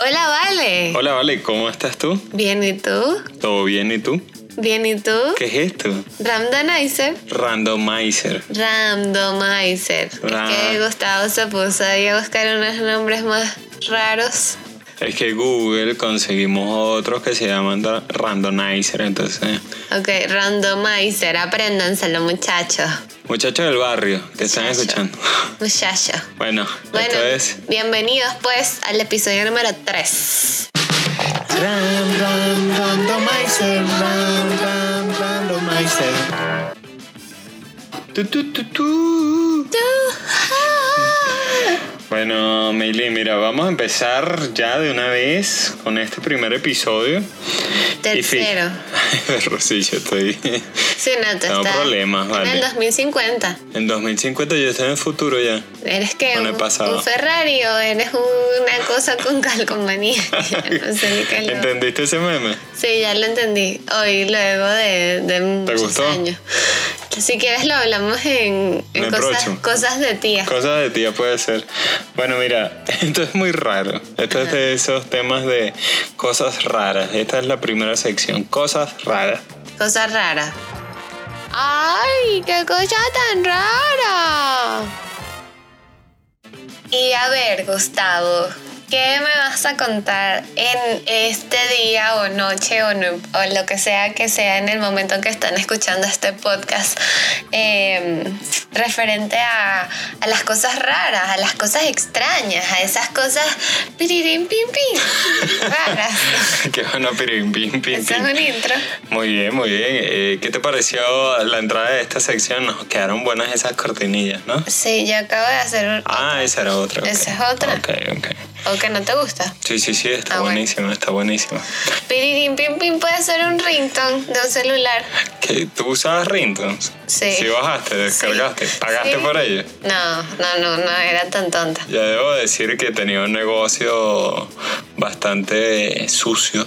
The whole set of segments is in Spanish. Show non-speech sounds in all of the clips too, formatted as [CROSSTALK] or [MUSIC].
Hola, Vale. Hola, Vale, ¿cómo estás tú? Bien, ¿y tú? ¿Todo bien y tú? Bien, ¿y tú? ¿Qué es esto? Randomizer. Randomizer. Randomizer. Ra- Es que Gustavo se puso ahí a buscar unos nombres más raros. Es que Google conseguimos otros que se llaman Randomizer, entonces... Ok, randomizer, apréndanselo, muchachos. Muchachos del barrio, que están escuchando. Muchachos. Bueno, Bueno, esto es... bienvenidos pues al episodio número 3. Bueno, Meili, mira, vamos a empezar ya de una vez con este primer episodio. Tercero. Pero [LAUGHS] sí, yo estoy... Sí, no, te está problemas, En vale. el 2050. En 2050 yo estoy en el futuro ya. ¿Eres el un, un Ferrari o eres una cosa con [LAUGHS] calcomanía? [LAUGHS] no sé ni qué ¿Entendiste ese meme? Sí, ya lo entendí. Hoy, luego de, de muchos gustó? años. Si quieres lo hablamos en, en En cosas, cosas de tía. Cosas de tía puede ser. Bueno, mira, [LAUGHS] esto es muy raro. Esto es de esos temas de cosas raras. Esta es la primera sección, cosas raras. Cosas raras. ¡Ay, qué cosa tan rara! Y a ver, Gustavo, ¿qué me vas a contar en este día o noche o, no- o lo que sea que sea en el momento que están escuchando este podcast eh, referente a, a las cosas raras, a las cosas extrañas, a esas cosas piririm pim pim [LAUGHS] raras? Qué bueno, pirim, pim, pim, Eso es un intro. Muy bien, muy bien. Eh, ¿Qué te pareció la entrada de esta sección? Nos quedaron buenas esas cortinillas, ¿no? Sí, yo acabo de hacer un... Ah, esa era otra. ok. Esa es otra. Ok, ok. ¿O que no te gusta? Sí, sí, sí, está Ah, bueno. buenísima, está buenísima. Piririm pim pim puede ser un ringtone de un celular. ¿Qué, ¿Tú usabas Ringtones? Sí. Sí, bajaste, descargaste, pagaste Sí. por ello. No, no, no, no era tan tonta. Ya debo decir que tenía un negocio bastante sucio.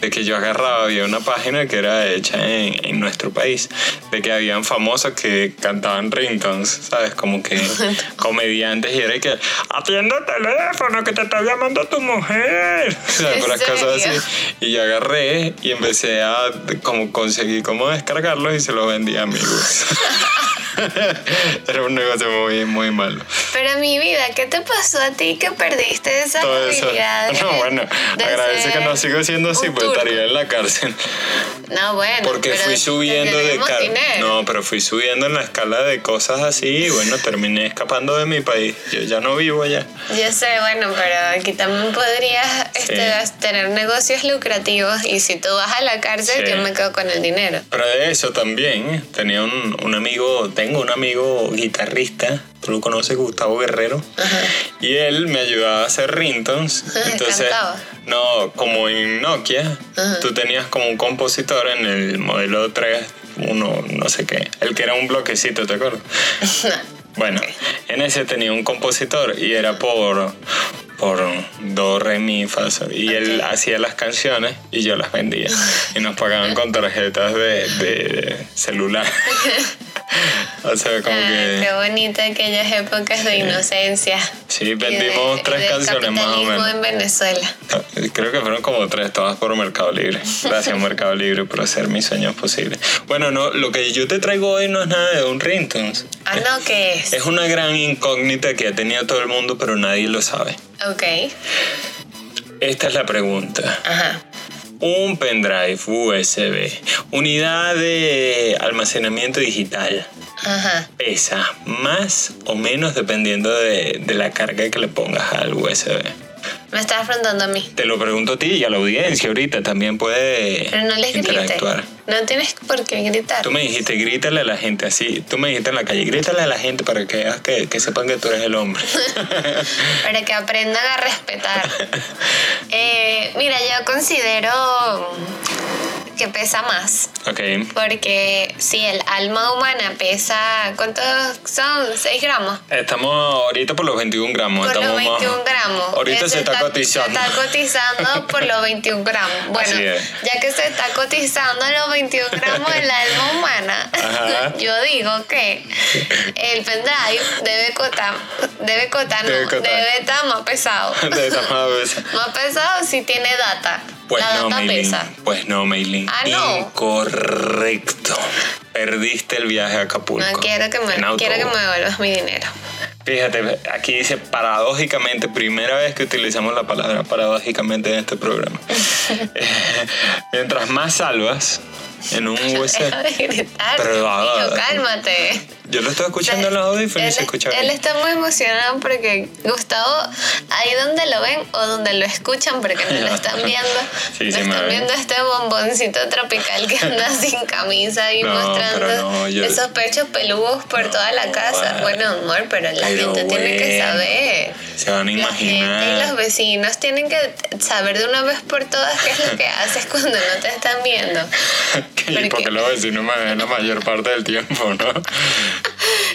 De que yo agarraba, había una página que era hecha en, en nuestro país, de que habían famosos que cantaban ringtones, ¿sabes? Como que [LAUGHS] comediantes y era que atiende el teléfono que te está llamando tu mujer. [LAUGHS] ¿Sabes? ¿En Puras cosas serio? así. Y yo agarré y empecé a como conseguir cómo descargarlos y se los vendía a amigos. [LAUGHS] [LAUGHS] era un negocio muy, muy malo. Pero mi vida, ¿qué te pasó a ti que perdiste esa todo eso. habilidad? [LAUGHS] de- No, bueno, de agradece que no sigo siendo así, pues estaría en la cárcel. No, bueno. Porque fui subiendo de debemos car- dinero. No, pero fui subiendo en la escala de cosas así y bueno, terminé escapando de mi país. Yo ya no vivo allá. Yo sé, bueno, pero aquí también podrías este, Sí. tener negocios lucrativos y si tú vas a la cárcel, Sí. yo me quedo con el dinero. Pero de eso también, ¿eh? tenía un, un amigo, tengo un amigo guitarrista, tú lo conoces, Gustavo Guerrero, y él me ayudaba a hacer ringtones. [LAUGHS] Entonces, Cantaba. no, como en Nokia, Ajá. tú tenías como un compositor en el modelo 3, uno, no sé qué, el que era un bloquecito, ¿te acuerdas? [LAUGHS] Bueno, en ese tenía un compositor y era por por do, re, mi, fa, sol. Y él hacía las canciones y yo las vendía. Y nos pagaban con tarjetas de, de celular. [LAUGHS] o sea, como Ah, qué que... bonita aquellas épocas de inocencia. Sí, de- vendimos y tres canciones más o menos. en Venezuela. Creo que fueron como tres, todas por Mercado Libre. Gracias Mercado Libre por hacer mis sueños posibles. Bueno, no, lo que yo te traigo hoy no es nada de un ringtones. Ah, no, ¿qué es? Es una gran incógnita que ha tenido todo el mundo, pero nadie lo sabe. Ok. Esta es la pregunta. Ajá. Un pendrive USB, unidad de almacenamiento digital, Ajá. pesa más o menos dependiendo de, de la carga que le pongas al USB. Me estás afrontando a mí. Te lo pregunto a ti y a la audiencia ahorita también puede Pero no les interactuar. No tienes por qué gritar. Tú me dijiste, grítale a la gente así. Tú me dijiste en la calle, grítale a la gente para que, veas que, que sepan que tú eres el hombre. [LAUGHS] Para que aprendan a respetar. [LAUGHS] Eh, mira, yo considero que pesa más. ok. Porque si el alma humana pesa, ¿cuántos son? 6 gramos. Estamos ahorita por los 21 gramos. Por los estamos más- 21 gramos. gramos. Ahorita se está cotizando. Se está cotizando por los 21 gramos. [LAUGHS] Bueno, ya que se está cotizando los 21 gramos del alma humana, Ajá. [LAUGHS] yo digo que el pendrive debe cotar, debe cotar, Debe no, cotar. debe estar más pesado. De esta vez. Más pesado si tiene data. Pues La no, Maylin. pesa. Pues no, Maylin. Ah, no. Incorrecto. Perdiste el viaje a Acapulco. No quiero que me, quiero que me devuelvas mi dinero. Fíjate, aquí dice paradójicamente, primera vez que utilizamos la palabra paradójicamente en este programa. [LAUGHS] [LAUGHS] Mientras más salvas en un [LAUGHS] USB. Deja de gritar. Pero, niño, ah, cálmate. Yo lo estaba escuchando en los audífonos y se escucha él está muy emocionado porque Gustavo, ahí donde lo ven o donde lo escuchan, porque no lo están viendo, [LAUGHS] Sí, no sí están viendo este bomboncito tropical que anda [LAUGHS] sin camisa y No, mostrando no, yo- esos pechos peludos por toda la casa. bueno. Bueno, amor, pero la Pero gente tiene que bueno, saber. Se van a La gente y imaginar. los vecinos tienen que saber de una vez por todas qué es lo que haces cuando no te están viendo. Y porque- porque los vecinos me ven la mayor parte del tiempo, ¿no?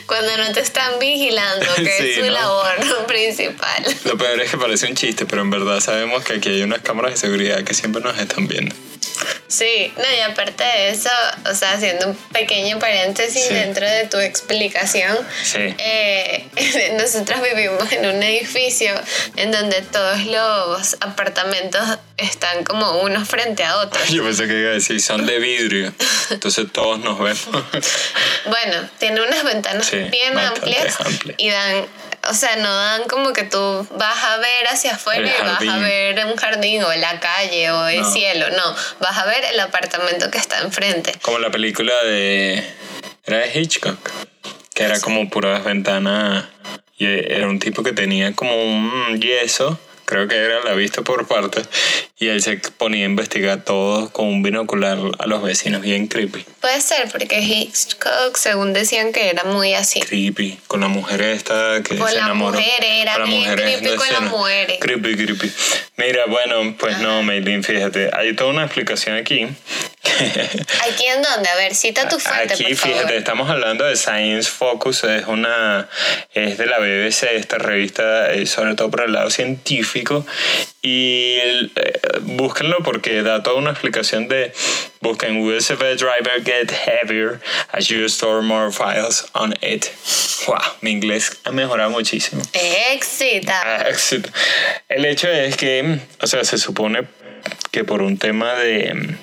Cuando no te están vigilando, que Sí, es su ¿no? labor principal. Lo peor es que parece un chiste, pero en verdad sabemos que aquí hay unas cámaras de seguridad que siempre nos están viendo. Sí, no, y aparte de eso, o sea, haciendo un pequeño paréntesis Sí. dentro de tu explicación, Sí. eh, [LAUGHS] nosotros vivimos en un edificio en donde todos los apartamentos están como unos frente a otros. Yo pensé que iba a decir, son de vidrio. Entonces todos nos vemos. Bueno, tiene unas ventanas Sí, bien amplias. y dan, o sea, no dan como que tú vas a ver hacia afuera y vas a ver un jardín o la calle o el No. cielo, no, vas a ver el apartamento que está enfrente. Como la película de... Era de Hitchcock. Que era como puras ventanas. Y era un tipo que tenía como un yeso. Creo que era la vista por partes. Y él se ponía a investigar todo con un binocular a los vecinos. Bien creepy. Puede ser, porque Hitchcock, según decían que era muy así. creepy con la mujer esta que Con se la enamoró. mujer, era Con la bien mujer creepy con las mujeres. Creepy, creepy. Mira, bueno, pues no, Maylin, fíjate, hay toda una explicación aquí. [LAUGHS] ¿Aquí en dónde? A ver, cita tu fuente, Aquí, por favor. fíjate, estamos hablando de Science Focus, es una es de la BBC, esta revista, eh, sobre todo por el lado científico. Y el- eh, búsquenlo porque da toda una explicación de busquen USB driver get heavier as you store more files on it. Wow, mi inglés ha mejorado muchísimo. Excita. Éxito. El hecho es que, o sea, se supone que por un tema de,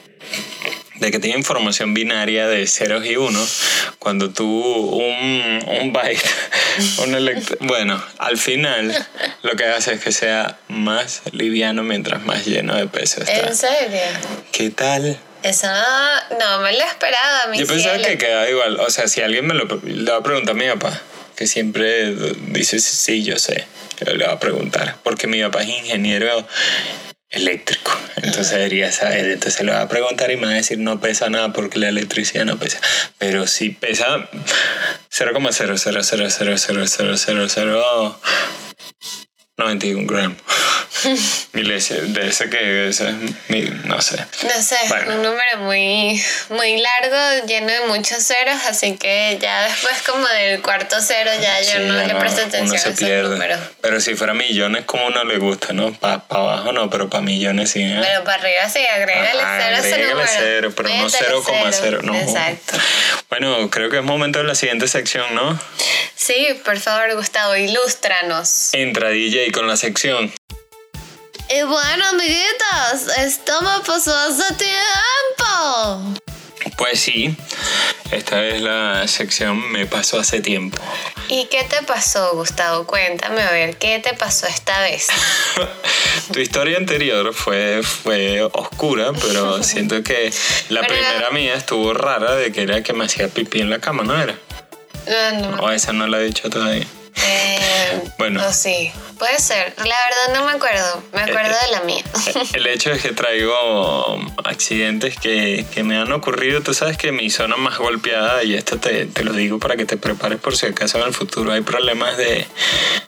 de que tiene información binaria de ceros y unos, cuando tú un, un byte, [LAUGHS] un elect- bueno, al final lo que hace es que sea más liviano mientras más lleno de peso está. ¿En serio? ¿Qué tal? Eso no, no me lo esperaba, mi Yo pensaba cielo. que quedaba igual. O sea, si alguien me lo le va a preguntar a mi papá, que siempre dice sí, yo sé, yo le va a preguntar, porque mi papá es ingeniero eléctrico, entonces debería saber, entonces le va a preguntar y me va a decir no pesa nada porque la electricidad no pesa, pero sí pesa 0,000000000 91 gramos. Milésimo, de ese que ese es mi, no sé. No sé, Bueno. un número muy, muy largo, lleno de muchos ceros, así que ya después como del cuarto cero ya yo no le presto atención uno a se esos pierde. números. Pero si fuera millones, como uno le gusta, ¿no? Para abajo no, pero para millones sí. ¿eh? Pero para arriba sí, agrégale Ajá, cero a ese agrégale número. cero, pero no Métele 0,0, no. Exacto. Bueno, creo que es momento de la siguiente sección, ¿no? Sí, por favor, Gustavo, ilústranos. Entra DJ con la sección. Y bueno, amiguitos, esto me pasó hace tiempo. Pues sí, esta es la sección Me pasó hace tiempo. ¿Y qué te pasó, Gustavo? Cuéntame, a ver, ¿qué te pasó esta vez? [LAUGHS] tu historia anterior fue, fue oscura, pero [LAUGHS] siento que la Pero- primera mía estuvo rara de que era que me hacía pipí en la cama, ¿no era? No, no. O esa no la he dicho todavía. Eh, Bueno. sí, puede ser. La verdad no me acuerdo. Me acuerdo de la mía. El hecho es que traigo accidentes que, que me han ocurrido. Tú sabes que mi zona más golpeada, y esto te, te lo digo para que te prepares por si acaso en el futuro hay problemas de,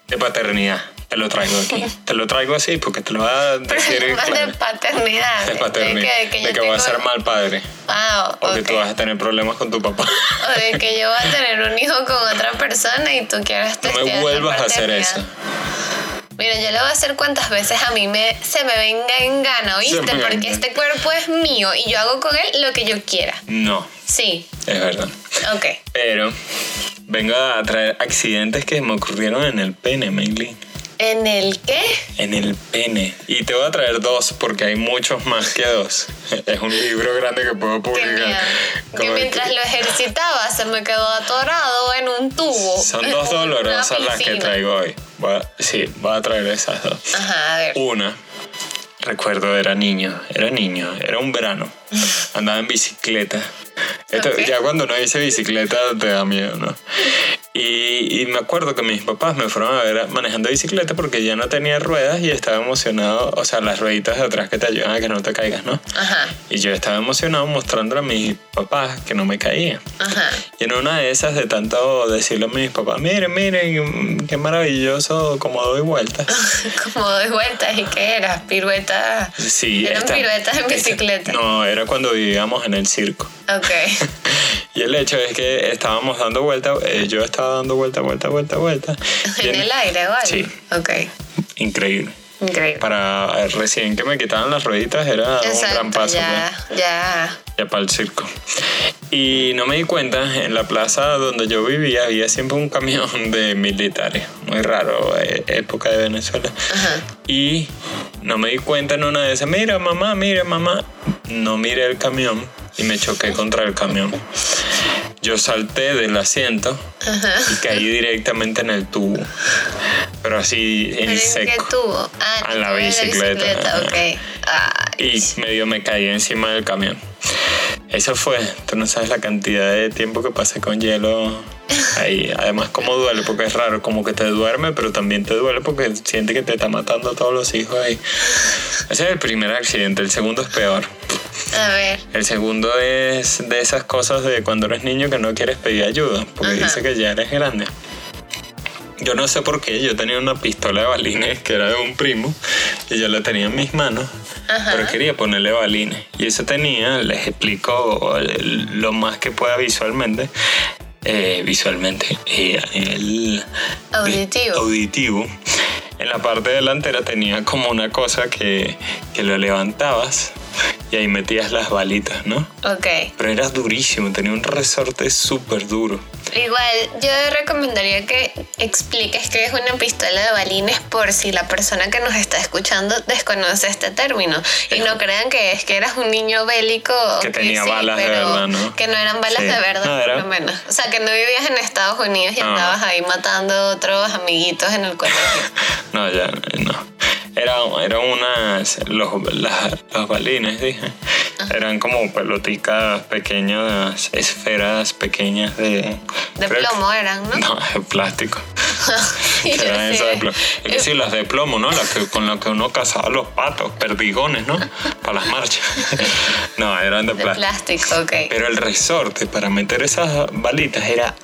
de paternidad. Te lo traigo aquí. Te lo traigo así porque te lo va a decir [LAUGHS] Problemas claro. de paternidad. De paternidad. De que, que de que vas a ser mal padre. Wow, O que ok. tú vas a tener problemas con tu papá. O de que yo voy a tener un hijo con otra persona y tú quieras No me vuelvas a hacer eso. Mira, yo lo voy a hacer cuantas veces a mí me, se me venga en gana, ¿oíste? Porque este cuerpo es mío y yo hago con él lo que yo quiera. No, Sí, es verdad. ok. Pero vengo a traer accidentes que me ocurrieron en el pene, Maylin. ¿En el qué? En el pene. Y te voy a traer dos porque hay muchos más que dos. [LAUGHS] Es un libro grande que puedo publicar. Que mientras lo ejercitaba se me quedó atorado en un tubo. Son dos dolorosas [LAUGHS] las que traigo hoy. Voy a- sí, voy a traer esas dos. Ajá, a ver. Una, recuerdo, era niño, era niño, era un verano. [LAUGHS] Andaba en bicicleta. Esto. Ya cuando no hice bicicleta te da miedo, ¿no? Y, y me acuerdo que mis papás me fueron a ver manejando bicicleta porque ya no tenía ruedas y estaba emocionado, o sea, las rueditas de atrás que te ayudan a que no te caigas, ¿no? Ajá, Y yo estaba emocionado mostrándole a mis papás que no me caía. ajá. Y en una de esas, de tanto decirle a mis papás, miren, miren, qué maravilloso como doy vueltas. [LAUGHS] Como doy vueltas y qué era, pirueta. Sí, Eran esta- piruetas en esta- bicicleta. no, era cuando vivíamos en el circo. Ok. [LAUGHS] Y el hecho es que estábamos dando vueltas, eh, yo estaba dando vuelta, vuelta, vuelta, vuelta. En el aire, ¿vale? Sí. Ok. Increíble. Increíble. Para eh, recién que me quitaban las rueditas era un gran paso. ya, pues, ya. ya para el circo. Y no me di cuenta, en la plaza donde yo vivía había siempre un camión [LAUGHS] de militares. Muy raro, eh, época de Venezuela. Ajá. Y no me di cuenta en una de esas, mira mamá, mira mamá. No miré el camión y me choqué contra el camión. Yo salté del asiento y caí directamente en el tubo. Pero así en ¿Pero en qué seco. tubo? Ah, En la bicicleta, ajá. ok. Ay. Y medio me caí encima del camión. Eso fue. Tú no sabes la cantidad de tiempo que pasé con hielo ahí. Además, como duele, porque es raro, como que te duerme, pero también te duele porque siente que te está matando a todos los hijos ahí. Ese es el primer accidente, el segundo es peor. A ver. El segundo es de esas cosas de cuando eres niño que no quieres pedir ayuda, porque Ajá. dice que ya eres grande. Yo no sé por qué, yo tenía una pistola de balines que era de un primo y yo la tenía en mis manos, Ajá. pero quería ponerle balines. Y eso tenía, les explico lo más que pueda visualmente, eh, visualmente, eh, el Auditivo. auditivo. En la parte delantera tenía como una cosa que, que lo levantabas y ahí metías las balitas, ¿no? Ok. Pero era durísimo, tenía un resorte súper duro. Igual, yo recomendaría que expliques qué es una pistola de balines por si la persona que nos está escuchando desconoce este término. Y no crean que es que eras un niño bélico. Que ok, tenía balas de verdad, ¿no? Que no eran balas Sí. de verdad, No, era- por lo menos. O sea, que no vivías en Estados Unidos y No. andabas ahí matando a otros amiguitos en el [LAUGHS] colegio. No, ya, no. Era, eran unas, los, las- los balines, dije. [LAUGHS] Eran como peloticas pequeñas, esferas pequeñas de... De que- plomo eran, ¿no? No, de plástico. Eran así esas de plomo. Es que sí, las de plomo, ¿no? Las que, con las que uno cazaba los patos, perdigones, ¿no? Para las marchas. [LAUGHS] No, eran de De plástico. plástico, ok. Pero el resorte para meter esas balitas era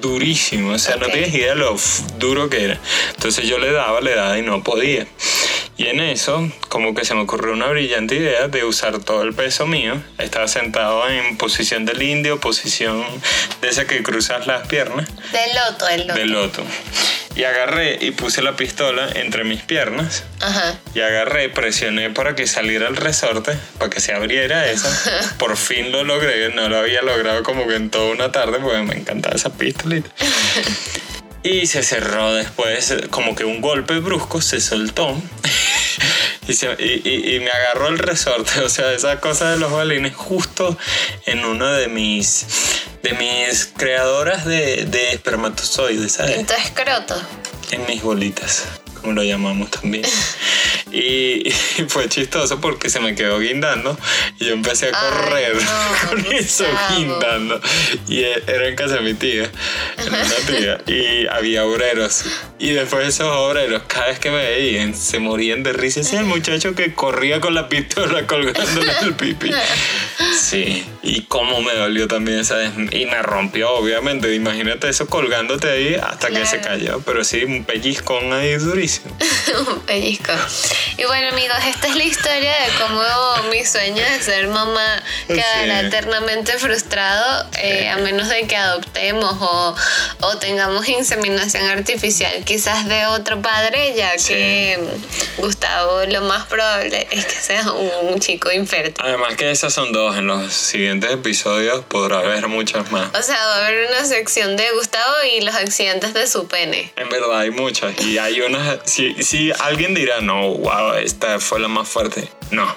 durísimo. O sea, no tienes idea de lo duro que era. Entonces yo le daba, le daba y no podía. Y en eso, como que se me ocurrió una brillante idea de usar todo el peso mío. Estaba sentado en posición del indio, posición de esa que cruzas las piernas, De loto, el loto. del loto. Y agarré y puse la pistola entre mis piernas. Ajá. Y agarré, presioné para que saliera el resorte, para que se abriera eso. [LAUGHS] Por fin lo logré, no lo había logrado como que en toda una tarde, porque me encantaba esa pistolita. [LAUGHS] Y se cerró después, como que un golpe brusco se soltó. [LAUGHS] Y, se- y- y- y me agarró el resorte, [LAUGHS] o sea, esa cosa de los balines, justo en uno de mis, de mis creadoras de, de espermatozoides, ¿sabes? En tu escroto. en mis bolitas, como lo llamamos también. [LAUGHS] Y, y fue chistoso porque se me quedó guindando y yo empecé a Ay, correr no, [LAUGHS] con eso Gustavo. guindando. Y e- era en casa de mi tía, en una tía, y había obreros. Y después esos obreros, cada vez que me veían, se morían de risa. Ese es el muchacho que corría con la pistola [LAUGHS] colgándole el pipí. Sí, y cómo me dolió también, ¿sabes? Y me rompió, obviamente. Imagínate eso colgándote ahí hasta que se Claro. cayó. Pero sí, un pellizcón ahí durísimo. [LAUGHS] Un pellizco. Y bueno, amigos, esta es la historia de cómo mi sueño de ser mamá quedará Sí. eternamente frustrado eh, a menos de que adoptemos o, o tengamos inseminación artificial, quizás de otro padre, ya Sí. que Gustavo lo más probable es que sea un chico infértil. Además que esas son dos. En los siguientes episodios podrá haber muchas más. O sea, va a haber una sección de Gustavo y los accidentes de su pene. En verdad hay muchas. Y hay unas... Si, si alguien dirá, no, wow, esta fue la más fuerte. No,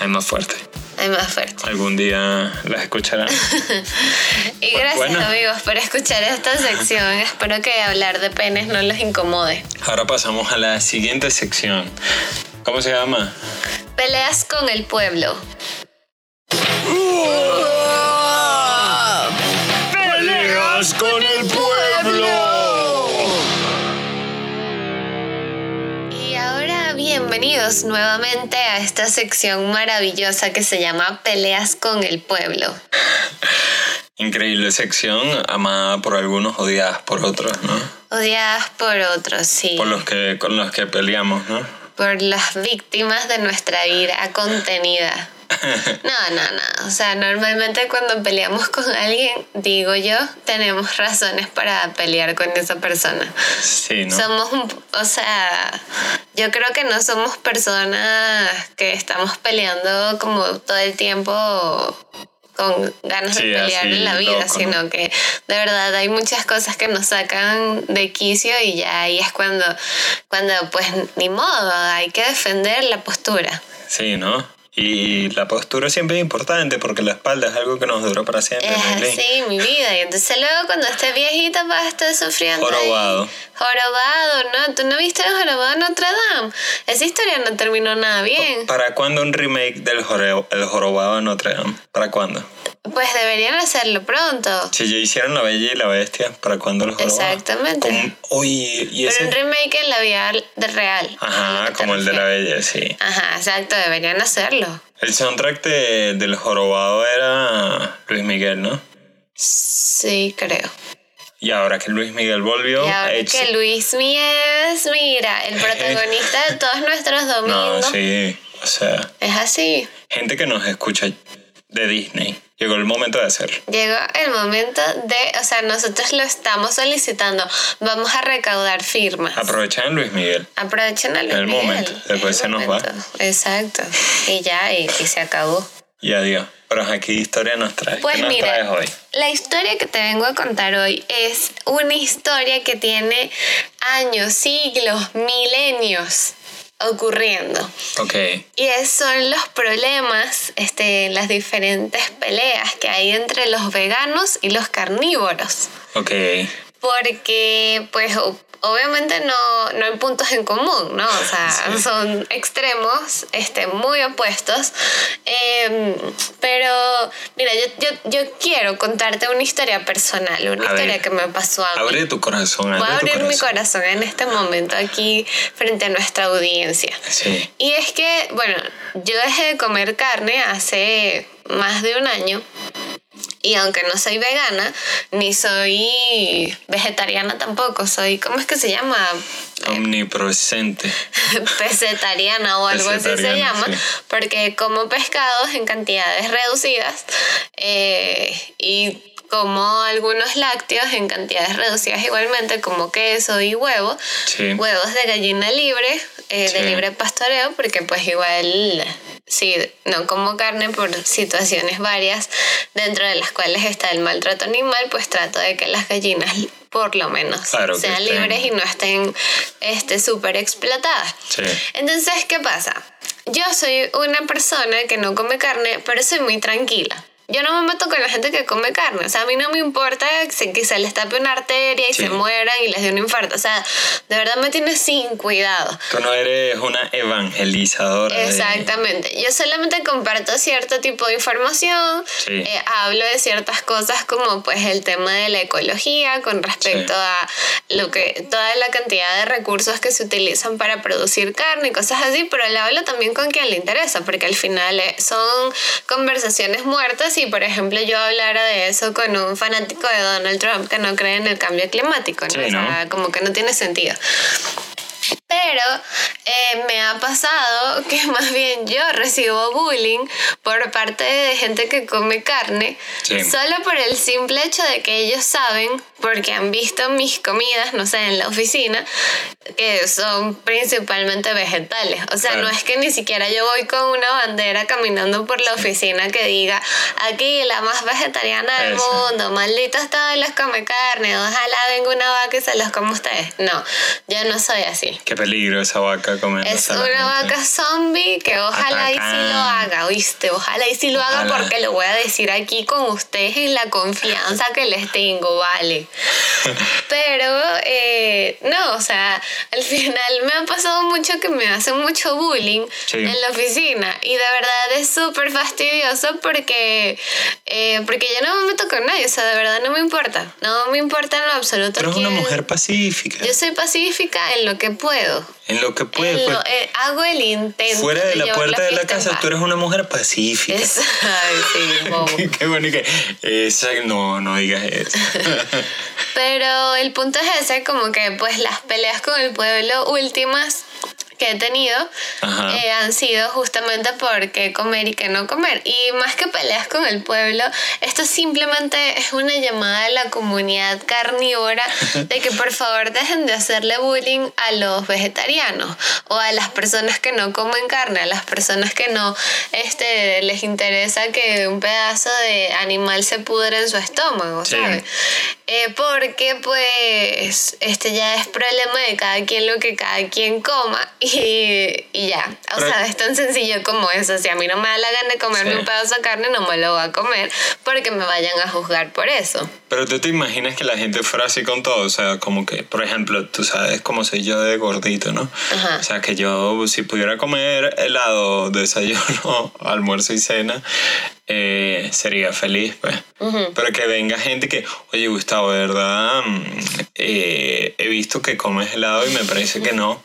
hay más fuerte. Hay más fuerte. Algún día las escucharán. [LAUGHS] Y gracias Bueno. amigos por escuchar esta sección. Espero que hablar de penes no los incomode. Ahora pasamos a la siguiente sección. ¿Cómo se llama? Peleas con el pueblo. ¡Peleas con el pueblo! Bienvenidos nuevamente a esta sección maravillosa que se llama Peleas con el pueblo. Increíble sección, amada por algunos, odiadas por otros, ¿no? Odiadas por otros, sí. Por los que, con los que peleamos, ¿no? Por las víctimas de nuestra ira contenida. No, no, no. O sea, normalmente cuando peleamos con alguien, digo yo, tenemos razones para pelear con esa persona. Sí, ¿no? Somos un, o sea, yo creo que no somos personas que estamos peleando como todo el tiempo con ganas Sí, de pelear en la vida, loco, ¿no? sino que de verdad hay muchas cosas que nos sacan de quicio y ya ahí es cuando, cuando pues ni modo, hay que defender la postura. Sí, ¿no? Y la postura siempre es importante porque la espalda es algo que nos dura para siempre. Es así, mi vida. Y entonces luego cuando esté viejita vas a estar sufriendo. ahí. Jorobado. Jorobado, ¿no? ¿Tú no viste el jorobado de Notre Dame? Esa historia no terminó nada bien. ¿Para cuándo un remake del jore- el jorobado de Notre Dame? ¿Para cuándo? Pues deberían hacerlo pronto. Si ya hicieron La Bella y la Bestia, ¿para cuándo el jorobado? Exactamente. Como- Oye, y Pero ese... un remake en la vida real. Ajá, como el de La. Bella, sí. Ajá, exacto, deberían hacerlo. El soundtrack de- del jorobado era Luis Miguel, ¿no? Sí, creo. Y ahora que Luis Miguel volvió, Y ahora que Luis Miguel es, mira, el [LAUGHS] protagonista de todos nuestros No, domingos. sí, o sea, Es así. gente que nos escucha de Disney. Llegó el momento de hacerlo. Llegó el momento de, o sea, nosotros lo estamos solicitando. Vamos a recaudar firmas. Aprovechan Luis Miguel. Aprovechen a Luis El Miguel, momento, después el se nos va. Exacto. Y ya, y, y se acabó. Y adiós. Pero aquí historia nos trae. Pues ¿Qué nos mira, traes hoy? la historia que te vengo a contar hoy es una historia que tiene años, siglos, milenios ocurriendo. Ok. Y es- son los problemas, este, las diferentes peleas que hay entre los veganos y los carnívoros. Ok. Porque, pues, obviamente no, no hay puntos en común, ¿no? O sea, [LAUGHS] Sí. son extremos, este, muy opuestos. Em, pero, mira, yo, yo, yo quiero contarte una historia personal, una A historia ver. que me pasó a mí. Abre tu corazón. Voy a abrir mi corazón en este momento aquí frente a nuestra audiencia. Sí. Y es que, bueno, yo dejé de comer carne hace más de un año. Y aunque no soy vegana, ni soy vegetariana tampoco, soy, ¿cómo es que se llama? Omnipresente. [LAUGHS] Pesetariana o algo así se llama, sí. porque como pescados en cantidades reducidas eh, y como algunos lácteos en cantidades reducidas igualmente, como queso y huevo, Sí. huevos de gallina libre, eh, de libre pastoreo, porque pues igual sí, no como carne por situaciones varias, dentro de las cuales está el maltrato animal, pues trato de que las gallinas por lo menos Claro, sean libres y no estén este súper explotadas. Sí. Entonces, ¿qué pasa? Yo soy una persona que no come carne, pero soy muy tranquila. Yo no me meto con la gente que come carne. O sea, a mí no me importa que se les tape una arteria y se mueran y les dé un infarto. O sea, de verdad me tienes sin cuidado. Tú no eres una evangelizadora. Exactamente. Yo solamente comparto cierto tipo de información, eh, hablo de ciertas cosas como pues el tema de la ecología con respecto a lo que toda la cantidad de recursos que se utilizan para producir carne y cosas así, pero hablo también con quien le interesa, porque al final eh, son conversaciones muertas y por ejemplo yo hablara de eso con un fanático de Donald Trump que no cree en el cambio climático, ¿no? O sea, como que no tiene sentido. Pero eh, me ha pasado que [LAUGHS] más bien yo recibo bullying por parte de gente que come carne, solo por el simple hecho de que ellos saben, porque han visto mis comidas, no sé, en la oficina, que son principalmente vegetales. O sea, no es que ni siquiera yo voy con una bandera caminando por la oficina que diga, aquí la más vegetariana del mundo, malditos todos los come carne, ojalá venga una vaca y se los coma ustedes. No, yo no soy así. Qué peligro esa vaca comer. Es una vaca zombie que ojalá y sí lo haga, ¿oíste? Ojalá y sí lo haga porque lo voy a decir aquí con ustedes en la confianza que les tengo, ¿vale? [LAUGHS] Pero, eh, no, o sea, al final me ha pasado mucho que me hacen mucho bullying en la oficina y de verdad es súper fastidioso porque, eh, porque yo no me meto con nadie, o sea, de verdad no me importa, no me importa en lo absoluto. Pero es una mujer pacífica. Yo soy pacífica en lo que puedo. En lo que puedo. Pues. Eh, hago el intento. Fuera de, la puerta de la casa, tú eres una mujer pacífica. ay, sí. [LAUGHS] Qué bueno que. Esa, no, no digas eso. [LAUGHS] Pero el punto es ese, como que pues las peleas con el pueblo últimas que he tenido eh, han sido justamente por qué comer y qué no comer. Y más que peleas con el pueblo, esto simplemente es una llamada a la comunidad carnívora de que por favor dejen de hacerle bullying a los vegetarianos o a las personas que no comen carne, a las personas que no este, les interesa que un pedazo de animal se pudre en su estómago, ¿sabes? Eh, porque pues este ya es problema de cada quien lo que cada quien coma y, [LAUGHS] y ya. O sea, es tan sencillo como eso. Si a mí no me da la gana de comerme un pedazo de carne, no me lo voy a comer porque me vayan a juzgar por eso. Pero tú te imaginas que la gente fuera así con todo. O sea, como que, por ejemplo, tú sabes cómo soy yo de gordito, ¿no? O sea, que yo si pudiera comer helado, desayuno, [LAUGHS] almuerzo y cena, eh, sería feliz, pues. Pero que venga gente que, oye, Gustavo, de verdad, mm, eh, he visto que comes helado y me parece que no.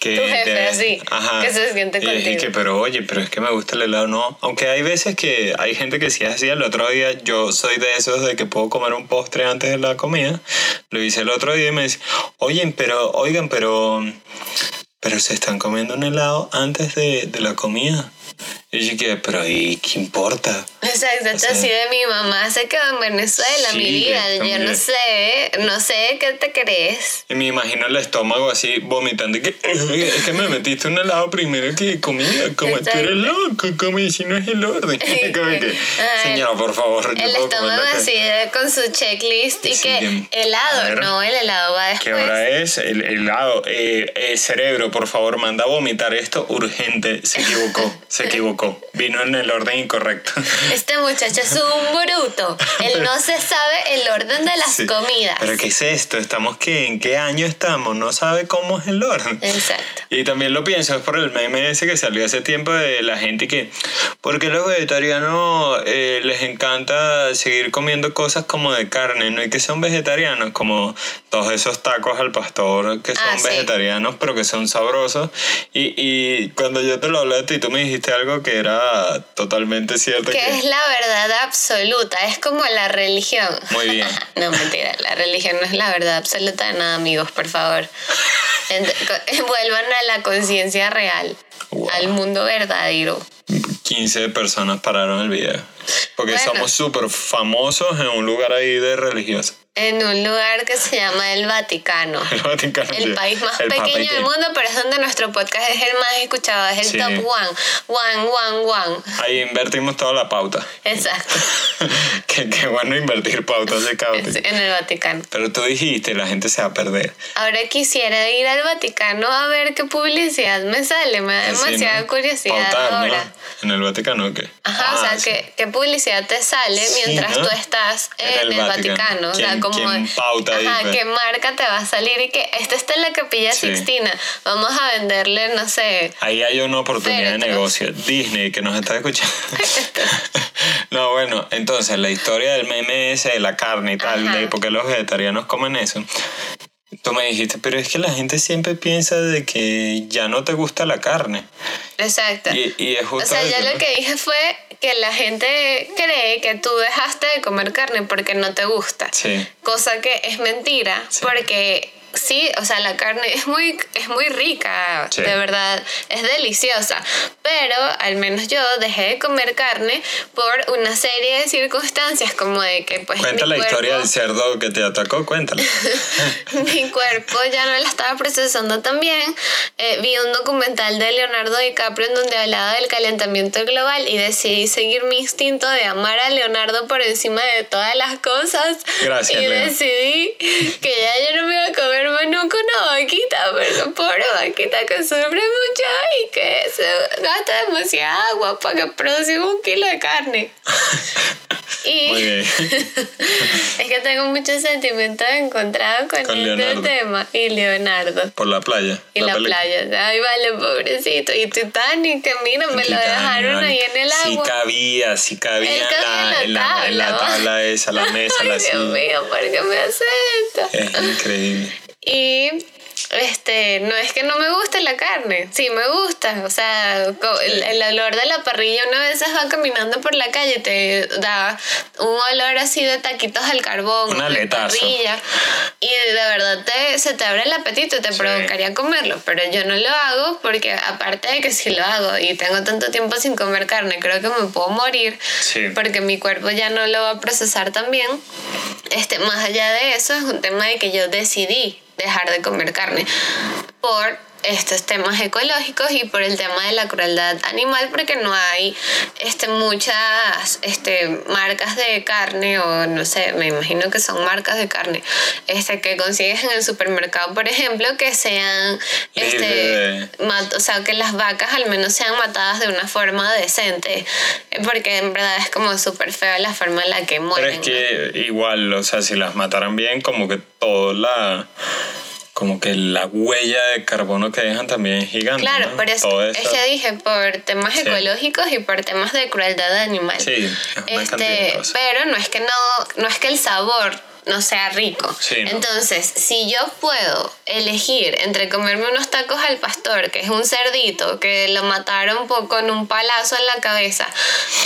Que tu jefe así, que se siente contigo. Y que, pero oye, pero es que me gusta el helado, no. Aunque hay veces que hay gente que sí es así. El otro día yo soy de esos de que puedo comer un postre antes de la comida. Lo hice el otro día y me dice, oye, pero, oigan, pero, pero se están comiendo un helado antes de, de la comida. Y yo dije, pero ¿y qué importa? Exacto, o así de mi mamá se quedó en Venezuela, mi vida. Yo no sé, no sé qué te crees. Y me imagino el estómago así vomitando. Que, es que me metiste un helado primero que comía. Como tú eres loco, como si no es el orden. [LAUGHS] señora, por favor. El estómago así con su checklist y que helado, no, el helado va después. ¿Qué hora es? El helado. Eh, eh, cerebro, por favor, manda a vomitar esto urgente. Se equivocó, [LAUGHS] se equivocó. Vino en el orden incorrecto. [LAUGHS] Este muchacho es un bruto. Él no se sabe el orden de las comidas. ¿Pero qué es esto? ¿Estamos qué? ¿En qué año estamos? No sabe cómo es el orden. Exacto. Y también lo pienso, es por el meme ese que salió hace tiempo de la gente que... Porque los vegetarianos eh, les encanta seguir comiendo cosas como de carne, no y que son vegetarianos, como todos esos tacos al pastor que son ah, vegetarianos, pero que son sabrosos. Y, y cuando yo te lo hablé a ti, tú me dijiste algo que era totalmente cierto. Que, es la verdad absoluta, es como la religión. Muy bien. [LAUGHS] no, mentira, la religión no es la verdad absoluta de nada, amigos, por favor. [LAUGHS] Vuelvan a la conciencia real, al mundo verdadero. 15 personas pararon el video. Porque somos súper famosos en un lugar ahí de religioso en un lugar que se llama el Vaticano. El Vaticano. El país más pequeño del mundo, pero es donde nuestro podcast es el más escuchado, es el top one. One, one, one. Ahí invertimos toda la pauta. Exacto. [LAUGHS] qué, qué, bueno invertir pautas de causa. En el Vaticano. Pero tú dijiste, la gente se va a perder. Ahora quisiera ir al Vaticano a ver qué publicidad me sale. Me da demasiada curiosidad ahora. ¿En el Vaticano qué? Ajá, o sea, ah, ¿qué, ¿qué, publicidad te sale Sí, mientras ¿no? tú estás en, el, Vaticano. O sea, ¿Quién- como quién pauta ahí, ajá, pues? qué marca te va a salir y que esta está en la capilla Sí. Sixtina. Vamos a venderle, no sé. Ahí hay una oportunidad de negocio. Disney, que nos está escuchando. [LAUGHS] no, bueno, entonces la historia del meme ese de la carne y tal, Ajá. de por qué los vegetarianos comen eso. Tú me dijiste, pero es que la gente siempre piensa de que ya no te gusta la carne. Exacto. Y, y es O justo sea, yo eso, lo que dije fue que la gente cree que tú dejaste de comer carne porque no te gusta. Sí. Cosa que es mentira, Sí. porque sí, o sea, la carne es muy, es muy rica, Sí. de verdad, es deliciosa. Pero al menos yo dejé de comer carne por una serie de circunstancias, como de que pues Cuenta mi la historia cuerpo- del cerdo que te atacó, cuéntala. [LAUGHS] mi cuerpo ya no la estaba procesando tan bien. Eh, vi un documental de Leonardo DiCaprio en donde hablaba del calentamiento global y decidí seguir mi instinto de amar a Leonardo por encima de todas las cosas. Gracias, Y Leo. decidí que ya yo no me iba a comer más nunca una vaquita, porque pobre vaquita que sufre mucho y que se gasta demasiada agua para que produzca un kilo de carne. [LAUGHS] Y Muy bien. [LAUGHS] es que tengo muchos sentimientos encontrados con, Con este Leonardo. tema. Y Leonardo. Por la playa. Y la, playa. Ay, vale, pobrecito. Y Titanic, que mira, me lo dejaron ahí en el Sí agua. cabía, sí cabía en cabía la, en la en la- en la tabla, esa, la mesa, [LAUGHS] Ay, la Dios silla. mío, ¿por qué me hace esto? Es increíble. Y este, no es que no me guste la carne, sí me gusta, o sea, el, el olor de la parrilla una vez va caminando por la calle te da un olor así de taquitos al carbón, Un de aletazo. parrilla y de verdad te, se te abre el apetito y te Sí. provocaría comerlo, pero yo no lo hago porque aparte de que si lo hago y tengo tanto tiempo sin comer carne, creo que me puedo morir Sí. porque mi cuerpo ya no lo va a procesar tan bien. Este, más allá de eso, es un tema de que yo decidí dejar de comer carne por estos temas ecológicos y por el tema de la crueldad animal porque no hay este muchas este marcas de carne o no sé me imagino que son marcas de carne este que consigues en el supermercado por ejemplo que sean este mat- o sea que las vacas al menos sean matadas de una forma decente eh, porque en verdad es como súper fea la forma en la que Pero mueren es que igual, o sea, si las mataran bien, como que toda la. Como que la huella de carbono que dejan también es gigante. Claro, ¿no? por eso Todo es eso- que dije por temas Sí. ecológicos y por temas de crueldad animal. Sí, es una de Este, cosas. pero no es que no, no es que el sabor no sea rico. Sí, ¿no? Entonces, si yo puedo elegir entre comerme unos tacos al pastor, que es un cerdito que lo mataron po- con un palazo en la cabeza,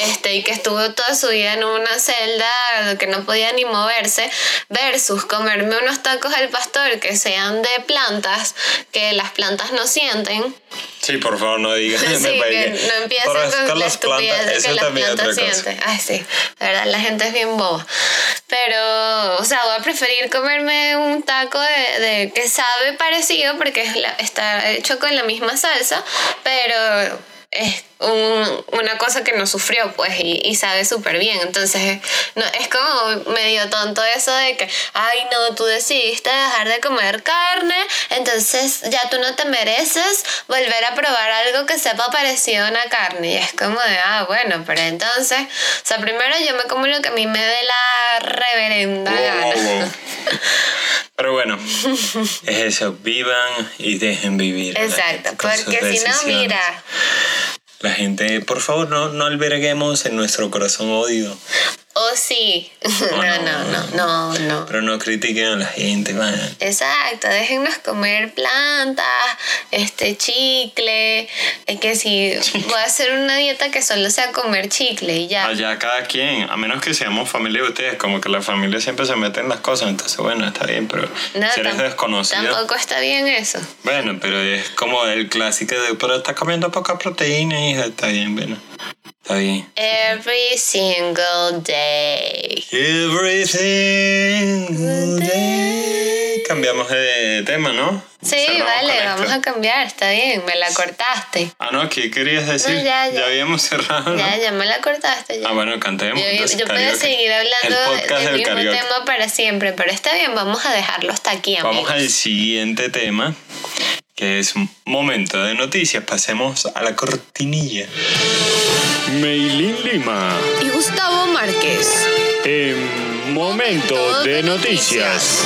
este, y que estuvo toda su vida en una celda que no podía ni moverse, versus comerme unos tacos al pastor que sean de plantas, que las plantas no sienten, Sí, por favor, no digas. [LAUGHS] Sí, [LAUGHS] me que no empiecen Por con las plantas, eso que las también plantas otra cosa. Ay, sí, la verdad, la gente es bien boba. Pero, o sea, voy a preferir comerme un taco de, de que sabe parecido porque es la- está hecho con la misma salsa, pero es un- una cosa que no sufrió, pues, y, y sabe súper bien. Entonces, no, es como medio tonto eso de que, ay, no, tú decidiste dejar de comer carne, entonces ya tú no te mereces volver a probar algo que sepa parecido a una carne. Y es como de, ah, bueno, pero entonces, o sea, primero yo me como lo que a mí me dé la reverenda Wow, gana. wow. [LAUGHS] Pero bueno, es eso, vivan y dejen vivir. Exacto, porque si no, mira, La gente, por favor, no, no alberguemos en nuestro corazón odio, o sí, no, [LAUGHS] no, no, no, no, no. pero no critiquen a la gente, man. Exacto, déjennos comer plantas, este chicle, es que si [LAUGHS] voy a hacer una dieta que solo sea comer chicle y ya. Allá cada quien, a menos que seamos familia de ustedes, como que la familia siempre se mete en las cosas, entonces bueno, está bien, pero No, si eres desconocido, Tampoco está bien eso. bueno, pero es como el clásico de, pero estás comiendo poca proteína, hija, está bien, bueno, está bien. Every single day. Every single day. Cambiamos de tema, ¿no? Sí, Cerramos vale, vamos esto. a cambiar, está bien, me la cortaste. Ah, no, ¿qué querías decir? No, ya, ya. habíamos cerrado, ¿no? Ya, ya me la cortaste. ya. Ah, bueno, cantemos. Yo, entonces, yo puedo seguir El hablando podcast del del mismo karaoke. tema para siempre, pero está bien, vamos a dejarlo hasta aquí, amigos. Vamos al siguiente tema, que es momento de noticias. Pasemos a la cortinilla. Meilín Lima. Y Gustavo Márquez. En momento de noticias.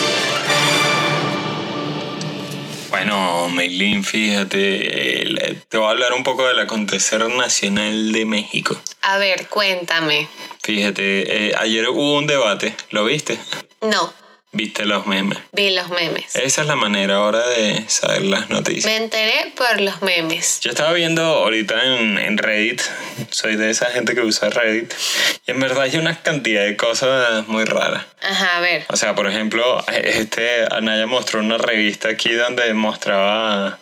Bueno, Meilín, fíjate, te voy a hablar un poco del acontecer nacional de México. A ver, cuéntame. Fíjate, eh, ayer hubo un debate, ¿lo viste? No. ¿Viste los memes? Vi los memes. Esa es la manera ahora de saber las noticias. Me enteré por los memes. Yo estaba viendo ahorita en, en Reddit, soy de esa gente que usa Reddit, y en verdad hay una cantidad de cosas muy raras. Ajá, a ver. O sea, por ejemplo, este Anaya mostró una revista aquí donde mostraba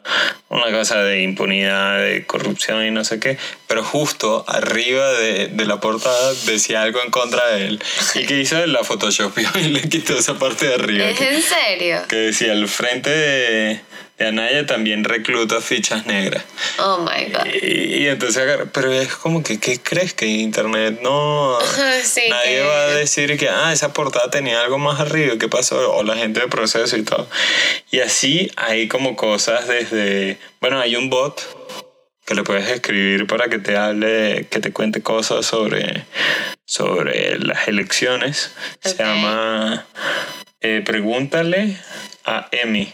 una cosa de impunidad, de corrupción y no sé qué, pero justo arriba de, de la portada decía algo en contra de él. ¿Y que hizo? La Photoshop y le quitó esa parte de arriba. ¿Es en serio? Que decía, el frente de, de Anaya también recluta fichas negras. Oh my god. Y, y entonces pero es como que, ¿qué crees que internet no... [LAUGHS] Sí, Nadie que- va a decir que, ah, esa portada tenía algo más arriba, ¿qué pasó? O la gente de proceso y todo. Y así hay como cosas desde, bueno, hay un bot que le puedes escribir para que te hable, que te cuente cosas sobre, sobre las elecciones. Se llama eh, Pregúntale a Emi.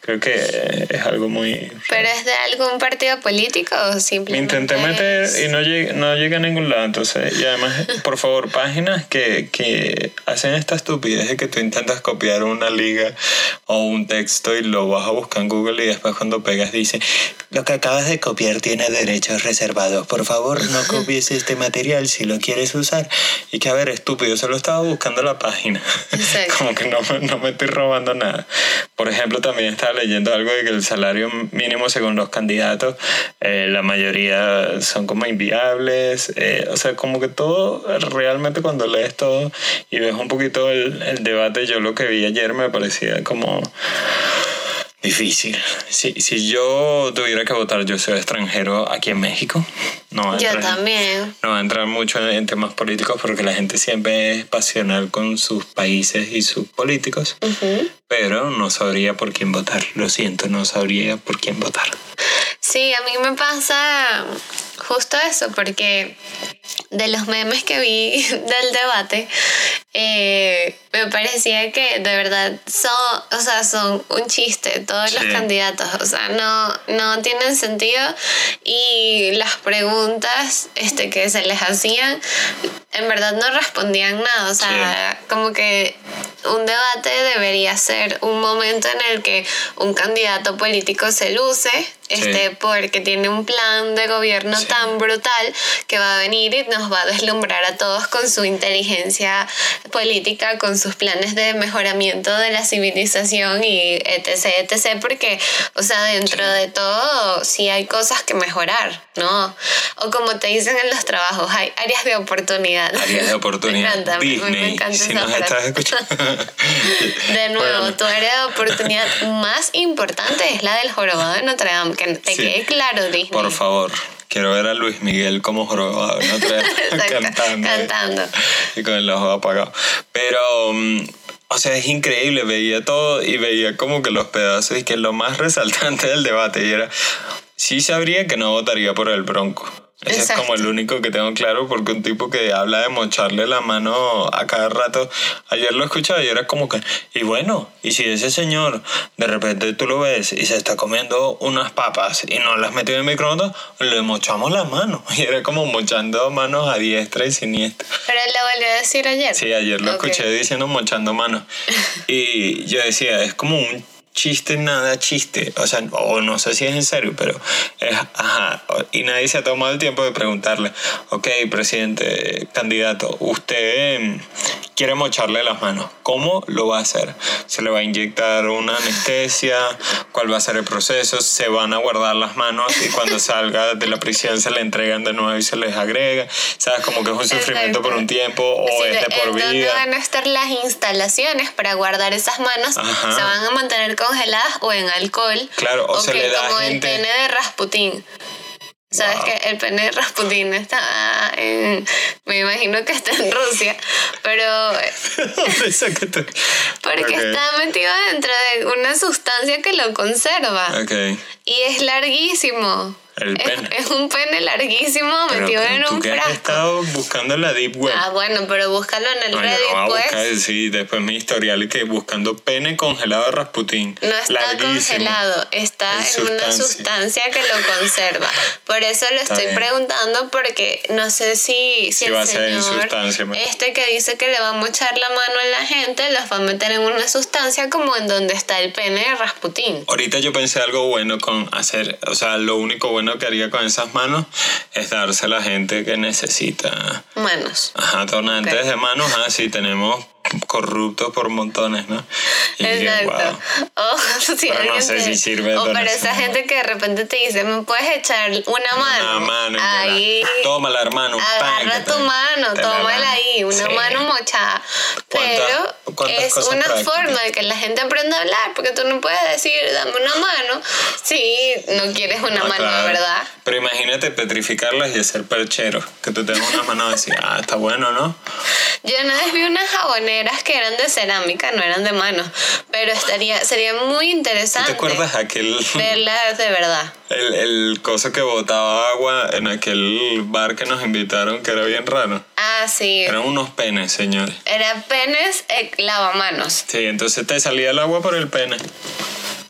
Creo que es algo muy... ¿Pero es de algún partido político o Me simplemente intenté meter es- y no llegué, no llegué a ningún lado. Entonces, y además, por favor, páginas que, que hacen esta estupidez de que tú intentas copiar una liga o un texto y lo vas a buscar en Google y después cuando pegas dice, lo que acabas de copiar tiene derechos reservados. Por favor, no copies este material si lo quieres usar. Y que, a ver, estúpido, solo estaba buscando la página. [LAUGHS] Como que no, no me estoy robando nada. Por ejemplo, también estaba leyendo algo de que el salario mínimo según los candidatos, eh, la mayoría son como inviables. eh, o sea, como que todo, realmente cuando lees todo y ves un poquito el, el debate, yo lo que vi ayer me parecía como difícil. Si, si yo tuviera que votar, yo soy extranjero aquí en México. No Yo entrar- también. no va a entrar mucho en, en temas políticos porque la gente siempre es pasional con sus países y sus políticos, pero no sabría por quién votar. Lo siento, no sabría por quién votar. Sí, a mí me pasa justo eso, porque de los memes que vi [LAUGHS] del debate, eh, me parecía que de verdad son, o sea, son un chiste todos los candidatos, o sea, no, no tienen sentido. Y las preguntas este, que se les hacían, en verdad no respondían nada, o sea, como que un debate debería ser un momento en el que un candidato político se luce, este, porque tiene un plan de gobierno Sí. tan brutal que va a venir y nos va a deslumbrar a todos con su inteligencia política, con sus planes de mejoramiento de la civilización y etc, etc, porque, o sea, dentro Sí. de todo sí hay cosas que mejorar, ¿no? O como te dicen en los trabajos, hay áreas de oportunidad. Áreas de [LAUGHS] oportunidad. me encanta, me- Disney, me encanta si esa nos estás escuchando. [LAUGHS] [LAUGHS] De nuevo, Bueno. tu área de oportunidad más importante es la del jorobado de Notre Dame, que te Sí. quede claro, Disney. Por favor, quiero ver a Luis Miguel como jorobado [LAUGHS] Exacto, cantando. cantando. Y con el ojo apagado. Pero, mm, o sea, es increíble. Veía todo y veía como que los pedazos y que lo más resaltante del debate y era, sí sabría que no votaría por el Bronco. Ese es como Exacto. el único que tengo claro porque un tipo que habla de mocharle la mano a cada rato, ayer lo escuchaba y era como que, y bueno, y si ese señor de repente tú lo ves y se está comiendo unas papas y no las metió en el microondas, le mochamos la mano. [LAUGHS] Y era como mochando manos a diestra y siniestra. Pero lo volvió a decir ayer. Sí, ayer lo Ok. escuché diciendo mochando manos. [LAUGHS] Y yo decía, es como un chiste, nada chiste. O sea, o no sé si es en serio, pero es, ajá. Y nadie se ha tomado el tiempo de preguntarle, ok, presidente, candidato, usted em, quiere mocharle las manos. ¿Cómo lo va a hacer? ¿Se le va a inyectar una anestesia? ¿Cuál va a ser el proceso? ¿Se van a guardar las manos y cuando salga de la prisión se le entregan de nuevo y se les agrega? ¿Sabes? Como que es un sufrimiento por un tiempo o Sí, es de por ¿en dónde vida. van a estar las instalaciones para guardar esas manos? Ajá. ¿Se van a mantener congeladas o en alcohol? Claro, o se Ok, le da como gente- el pene de Rasputín. Sabes Wow. que el pene de Rasputin está en. Me imagino que está en Rusia, pero. [LAUGHS] Porque está metido dentro de una sustancia que lo conserva. Ok. Y es larguísimo. El Es- pene. Es, un pene larguísimo Pero, metido en un que has frasco. estado buscando la Deep Web. Ah, bueno, pero búscalo en el No, Reddit, no pues. buscar, sí, después mi historial que buscando pene congelado de Rasputín. No está Larguísimo. congelado, está En en, una sustancia. que lo conserva. Por eso lo Está estoy bien. preguntando porque no sé si, si Sí el va a ser en sustancia, este que dice que le va a mochar la mano a la gente los va a meter en una sustancia como en donde está el pene de Rasputín. Ahorita yo pensé algo bueno con hacer, o sea, lo único bueno que haría con esas manos es darse a la gente que necesita. Manos. Ajá, donantes Ok. de manos, ah, sí, tenemos corruptos por montones, ¿no? Y Exacto. wow. O [LAUGHS] si Pero no sé si sirve de O para esa gente que de repente te dice, ¿me puedes echar una mano? Una mano. Ahí. la- Tómala, hermano. Agarra tu mano, tómala ahí, una Sí. mano mochada. ¿Cuántas- Pero es una prácticas? forma de que la gente aprenda a hablar, porque tú no puedes decir, dame una mano, si no quieres una Ah, mano claro. verdad. Pero imagínate petrificarlas y hacer percheros. Que tú tengas una mano y decir, ah, está bueno, ¿no? Yo una vez vi unas jaboneras que eran de cerámica, no eran de mano, pero estaría, sería muy ¿Tú interesante ¿Te acuerdas aquel, [LAUGHS] verlas de verdad. el, el coso que botaba agua en aquel bar que nos invitaron que era bien raro? Ah, sí. Eran unos penes, señores. Era penes eh, lavamanos. Sí, entonces te salía el agua por el pene.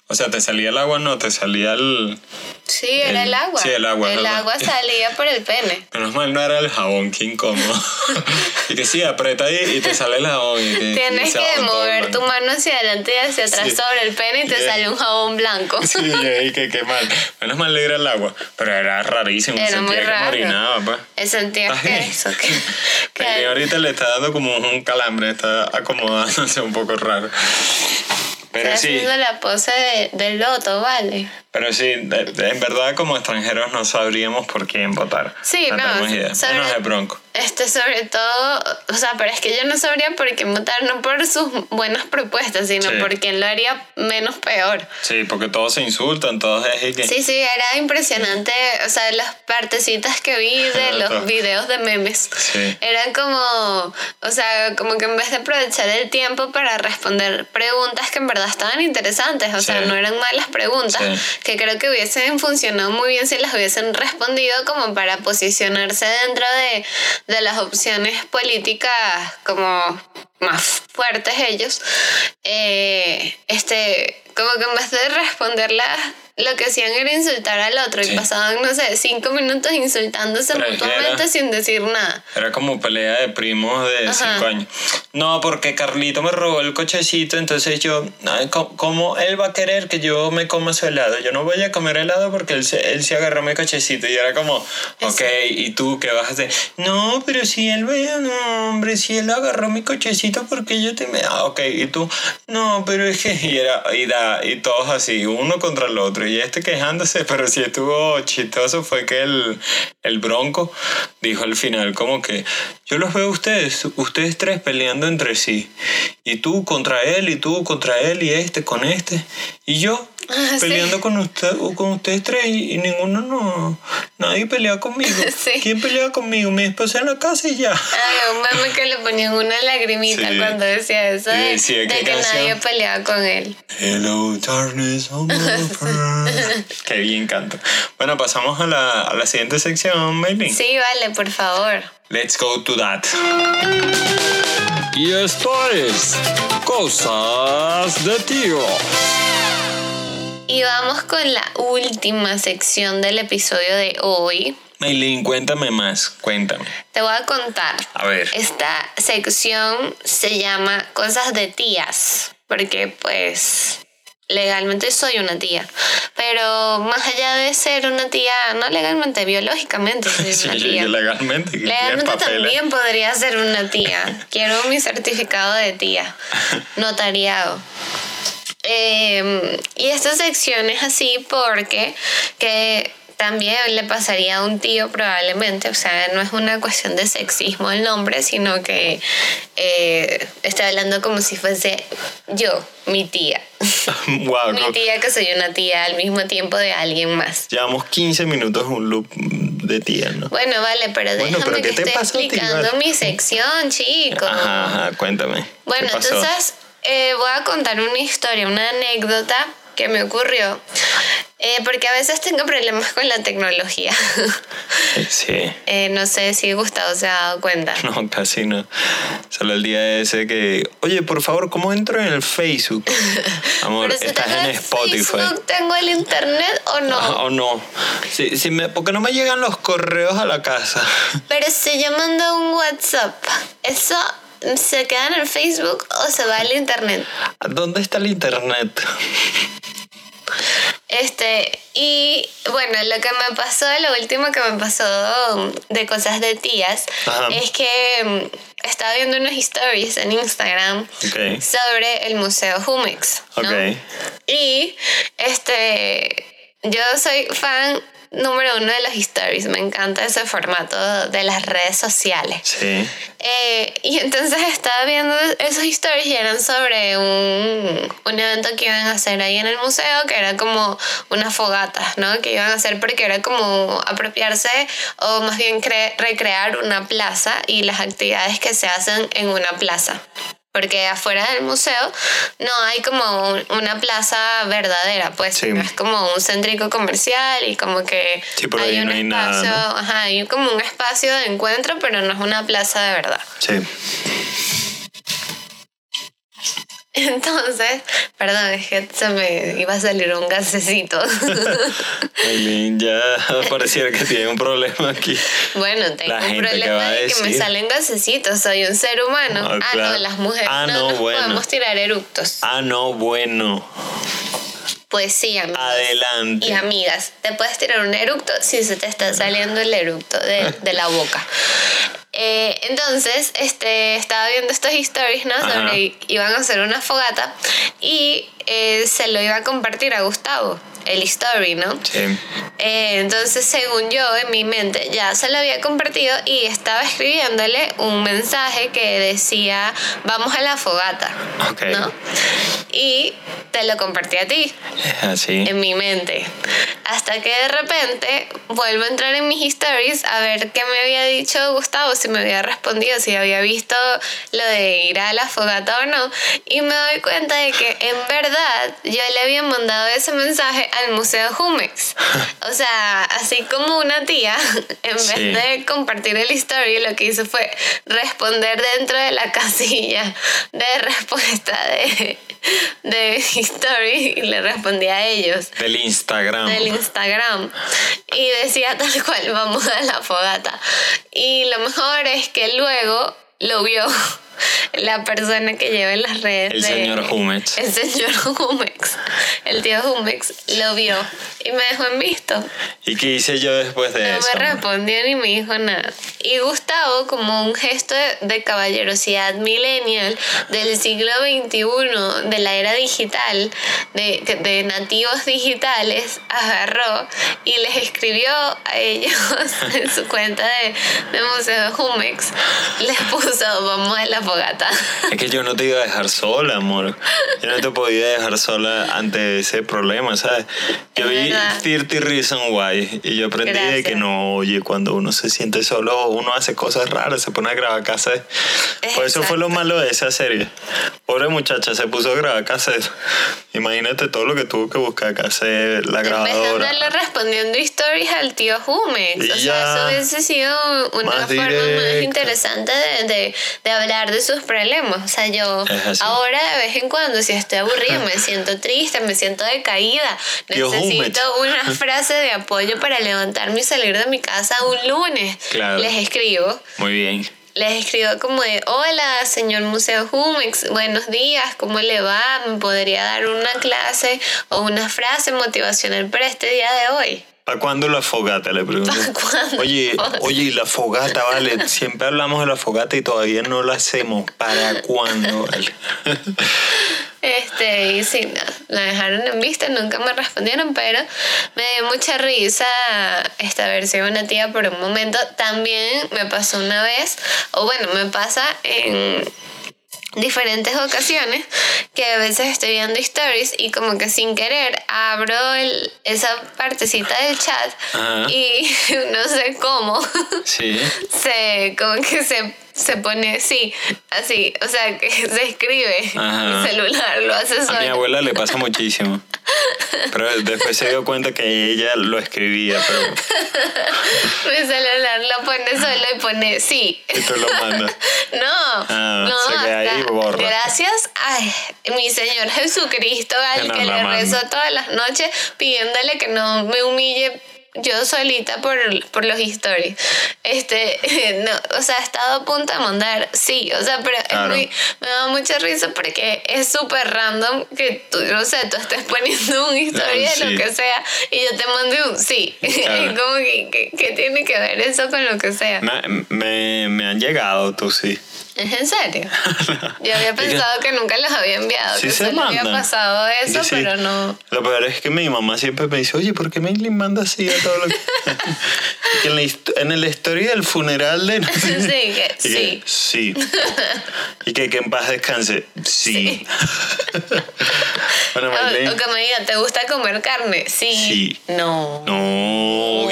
O sea, te salía el agua, no, te salía el... Sí, era El- agua. sí, el agua, El agua [LAUGHS] salía por el pene. Menos mal no era el jabón, qué incómodo. [LAUGHS] y que sí, aprieta ahí y te sale el jabón. Y que, Tienes que mover tu mano hacia adelante y hacia atrás Sí. sobre el pene y te Yeah. sale un jabón blanco. Sí, y que qué mal. Menos mal le era el agua, pero era rarísimo. Era muy sentía que raro. orinaba, pues. Sentías que eso, que, [LAUGHS] Que que- ahorita le está dando como un calambre, está acomodándose un poco raro. Pero Está sí, haciendo la pose de, del loto, ¿vale? Pero sí, de- de- en verdad como extranjeros no sabríamos por quién votar. Sí, no, tenemos idea. sobre- Menos de Bronco. Este, sobre todo, o sea, pero es que yo no sabría por qué votar, no por sus buenas propuestas, sino Sí. por quién lo haría menos peor. Sí, porque todos se insultan, todos es que... Sí, sí, era impresionante, o sea, las partecitas que vi de los videos de memes. Sí. Eran como, o sea, como que en vez de aprovechar el tiempo para responder preguntas que en verdad estaban interesantes, o sea, no eran malas preguntas, Sí. Que creo que hubiesen funcionado muy bien si las hubiesen respondido como para posicionarse dentro de, de las opciones políticas como más fuertes ellos, eh, este, como que en vez de responderlas, lo que hacían era insultar al otro Sí. y pasaban, no sé, cinco minutos insultándose Pero mutuamente era- sin decir nada. Era como pelea de primos de Ajá. cinco años. No, porque Carlito me robó el cochecito, entonces yo, ¿cómo él va a querer que yo me coma su helado? Yo no voy a comer helado porque él se, él se agarró mi cochecito. Y era como, ok, ¿y tú qué vas a hacer? No, pero si él ve, no, hombre, si él agarró mi cochecito porque yo te me... Ah, ok, y tú, no, pero es que... [LAUGHS] Y, era, y, da, y todos así, uno contra el otro. Y este quejándose, [LAUGHS] pero si estuvo chistoso fue que el, el bronco dijo al final como que yo los veo ustedes, ustedes tres peleando entre sí. Y tú contra él, y tú contra él, y este con este. Y yo Ah, sí. peleando con, usted, con ustedes tres y, y ninguno no... Nadie pelea conmigo. [LAUGHS] Sí. ¿Quién pelea conmigo? Mi esposa en la casa y ya. Ay, un meme que le ponían una lagrimita Sí. cuando decía eso de, Sí, sí, de ¿qué que canción? nadie peleaba con él. Hello, darkness. [LAUGHS] Qué bien canto. Bueno, pasamos a la, a la siguiente sección, Maylin. Sí, vale, por favor. Let's go to that. Y esto es Cosas de Tío. Y vamos con la última sección del episodio de hoy. Maylin, cuéntame más, cuéntame. Te voy a contar. A ver. Esta sección se llama Cosas de tías, porque pues legalmente soy una tía, pero más allá de ser una tía, no legalmente, biológicamente soy [LAUGHS] Sí, una tía. legalmente. Legalmente también podría ser una tía. Quiero mi certificado de tía. [LAUGHS] Notariado. Eh, y esta sección es así porque que también le pasaría a un tío probablemente, o sea, no es una cuestión de sexismo el nombre, sino que eh, estoy hablando como si fuese yo, mi tía. [LAUGHS] wow, Mi tía que soy una tía al mismo tiempo de alguien más. llevamos 15 minutos en un loop de tía, ¿no? Bueno, vale, pero Bueno, déjame pero que ¿qué te esté pasa explicando mi sección, chicos. Ajá, ajá, cuéntame. ¿Qué Bueno, entonces eh, voy a contar una historia, una anécdota que me ocurrió. Eh, porque a veces tengo problemas con la tecnología. Sí. [LAUGHS] Eh, no sé si Gustavo se ha dado cuenta. [LAUGHS] No, casi no. Solo el día ese que, oye, por favor, ¿cómo entro en el Facebook? [LAUGHS] Amor, Pero si estás en Spotify. Facebook, ¿Tengo el internet o no? Ah, ¿O no? Sí, sí me, porque no me llegan los correos a la casa. Pero si yo mando un WhatsApp, ¿eso se queda en Facebook o se va al internet? ¿Dónde está el internet? Este, y bueno, lo que me pasó, lo último que me pasó de cosas de tías, Ajá. es que mm, estaba viendo unos stories en Instagram sobre el Museo Jumex. ¿no? Y este, yo soy fan número uno de los stories, me encanta ese formato de las redes sociales. Sí. Eh, y entonces estaba viendo esos stories y eran sobre un, un evento que iban a hacer ahí en el museo, que era como unas fogatas, ¿no? Que iban a hacer porque era como apropiarse o más bien cre- recrear una plaza y las actividades que se hacen en una plaza. Porque afuera del museo no hay como un- una plaza verdadera, pues Sí. es como un céntrico comercial y como que Sí, hay un no hay nada, espacio, ¿no? ajá, hay como un espacio de encuentro, pero no es una plaza de verdad. Sí. Entonces, perdón, es que se me iba a salir un gasecito. Aileen ya [LAUGHS] pareciera que tiene un problema aquí. bueno, tengo La un problema de que me salen gasecitos, soy un ser humano. Ah, Ah, claro. no, las mujeres Ah, no, no, nos bueno. podemos tirar eructos. Ah, no, bueno. Pues sí, amigos. Adelante. Y amigas, te puedes tirar un eructo si se te está saliendo el eructo de, de la boca. Eh, entonces, este, estaba viendo estos stories, ¿no? Ajá. Sobre iban a hacer una fogata y eh, se lo iba a compartir a Gustavo, el story, ¿no? Sí. Eh, entonces, según yo, en mi mente, ya se lo había compartido y estaba escribiéndole un mensaje que decía, vamos a la fogata, Ok. ¿no? Y te lo compartí a ti así. en mi mente. Hasta que de repente vuelvo a entrar en mis stories a ver qué me había dicho Gustavo, si me había respondido, si había visto lo de ir a la fogata o no. Y me doy cuenta de que en verdad yo le había mandado ese mensaje al Museo Jumex. O sea, así como una tía, [LAUGHS] en vez Sí. de compartir el story, lo que hizo fue responder dentro de la casilla de respuesta de, de story y le respondí a ellos Del Instagram. del Instagram. Y decía tal cual vamos a la fogata y lo mejor es que luego lo vio la persona que lleva en las redes El de- señor Jumex. el señor Jumex el tío Jumex lo vio y me dejó en visto ¿Y qué hice yo después de no eso? me respondió ni me dijo nada. Y Gustavo, como un gesto de, de caballerosidad millennial del siglo XXI, de la era digital, de, de nativos digitales, agarró y les escribió a ellos [LAUGHS] en su cuenta de, de Museo Jumex. Les puso, vamos a la fogata. Es que yo no te iba a dejar sola, amor. Yo no te podía dejar sola ante ese problema, ¿sabes? Yo vi verdad. 30 Reasons Why y yo aprendí de que Gracias. no, oye, cuando uno se siente solo, uno hace cosas raras, se pone a grabar cassette. Por eso fue lo malo de esa serie. Pobre muchacha, se puso a grabar cassette. Imagínate todo lo que tuvo que buscar cassette, la grabadora. andarle respondiendo stories al tío Jumex. Y o sea, eso hubiese sido una forma más interesante de, de, de hablar de sus problemas. O sea, yo ahora de vez en cuando, si estoy aburrida, me siento triste, me siento decaída, necesito una [LAUGHS] frase de apoyo para levantarme y salir de mi casa un lunes. Claro. Les escribo. Muy bien. Les escribo como de, hola, señor Museo Jumex, buenos días, ¿cómo le va? ¿Me podría dar una clase o una frase motivacional para este día de hoy? ¿Para cuándo la fogata? Le pregunto. ¿Para cuándo? Oye, oye, y la fogata, vale. Siempre hablamos de la fogata y todavía no la hacemos. ¿Para cuándo? Vale? Este, y sí, no, la dejaron en vista, nunca me respondieron, pero me dio mucha risa esta versión una tía por un momento. También me pasó una vez, o bueno, me pasa en diferentes ocasiones que a veces estoy viendo stories y como que sin querer abro el, esa partecita del chat Ajá. y [LAUGHS] no sé cómo Sí. [LAUGHS] se como que se, se pone sí así o sea que [LAUGHS] se escribe Ajá. mi celular lo hace A mi solo abuela le pasa muchísimo. Pero después se dio cuenta que ella lo escribía, pero [LAUGHS] mi celular lo pone solo y pone sí y tú lo mandas. [LAUGHS] No, Ah, no, se queda ahí borra. gracias a mi Señor Jesucristo, al Que que le rezo todas las noches pidiéndole que no me humille yo solita por, por los stories. Este, [LAUGHS] no, o sea, he estado a punto de mandar, sí, o sea, pero es Claro. muy- me da mucha risa porque es súper random que tú, no sé, tú estés [LAUGHS] poniendo un de Sí. lo que sea y yo te mande un sí. [LAUGHS] Claro. Como que, que, que tiene que ver eso con lo que sea. Me, me, me han llegado, tú sí. ¿Es en serio? [LAUGHS] Yo había pensado que nunca los había enviado, Sí que se solo había pasado eso, sí. pero no. Lo peor es que mi mamá siempre me dice, oye, ¿por qué Maylin manda así a todo lo que... [LAUGHS] En, la en el historia del funeral de... [LAUGHS] Sí, que sí. sí. Y que, que en paz descanse. Sí. bueno, O, o que me digan, ¿te gusta comer carne? Sí. Sí. No. No.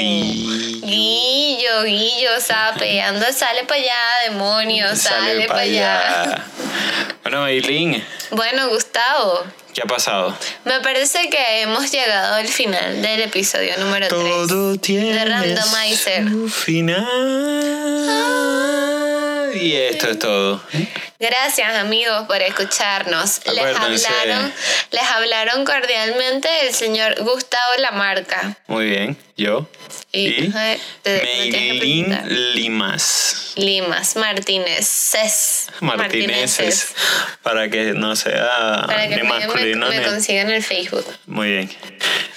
Guillo, Guillo, sapeando, sale para allá, demonio, sale, pa' para allá. [LAUGHS] Bueno, Maylin, Bueno, Gustavo, ¿qué ha pasado? me parece que hemos llegado al final del episodio número 3. Todo tiene Randomizer. su final. Y esto es todo. Gracias amigos por escucharnos. Les hablaron, les hablaron cordialmente el señor Gustavo Lamarca. Muy bien, yo. Y, Y. Limas. Limas Martínez. Martineses. Para que no sea Para que me, me, ni. consigan el Facebook. Muy bien.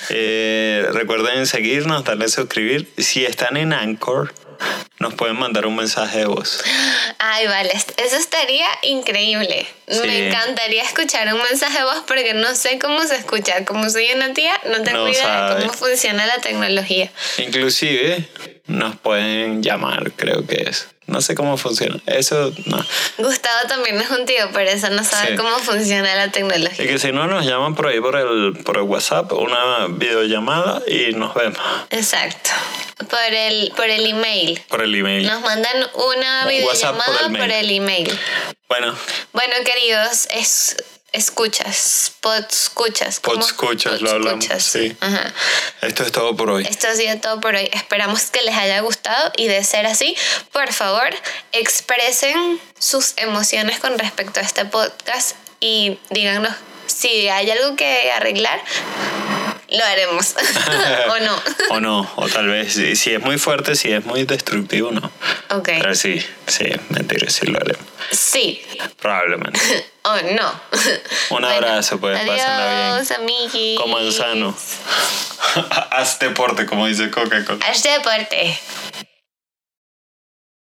Eh, recuerden seguirnos, darle a suscribir. Si están en Anchor, nos pueden mandar un mensaje de voz. Ay, vale, eso estaría increíble. Sí. Me encantaría escuchar un mensaje de voz porque no sé cómo se escucha. Como soy una tía, no tengo No idea sabe. de cómo funciona la tecnología. Inclusive nos pueden llamar, creo que es. No sé cómo funciona. Eso no. Gustavo también es un tío, pero eso no sabe Sí. cómo funciona la Y tecnología. que si no nos llaman por ahí por el, por el WhatsApp, una videollamada y nos vemos. Exacto. Por el, por el email. Por el email. Nos mandan una por videollamada el por el email. Bueno, Bueno, queridos, es, escuchas, podscuchas. ¿cómo? Podscuchas, lo hablamos, sí. Ajá. esto es todo por hoy. Esto ha sido todo por hoy. Esperamos que les haya gustado y de ser así, por favor, expresen sus emociones con respecto a este podcast y díganos si hay algo que arreglar, lo haremos [LAUGHS] [LAUGHS] o no. o no, o tal vez si, si es muy fuerte, si es muy destructivo, no. Ok. Pero sí, sí, mentira, sí lo haremos. Sí Probablemente. [LAUGHS] o no. Un abrazo, pues, pásenla bien. Adiós, amiguis. Coman sano. Haz deporte, como dice Coca-Cola. Haz deporte.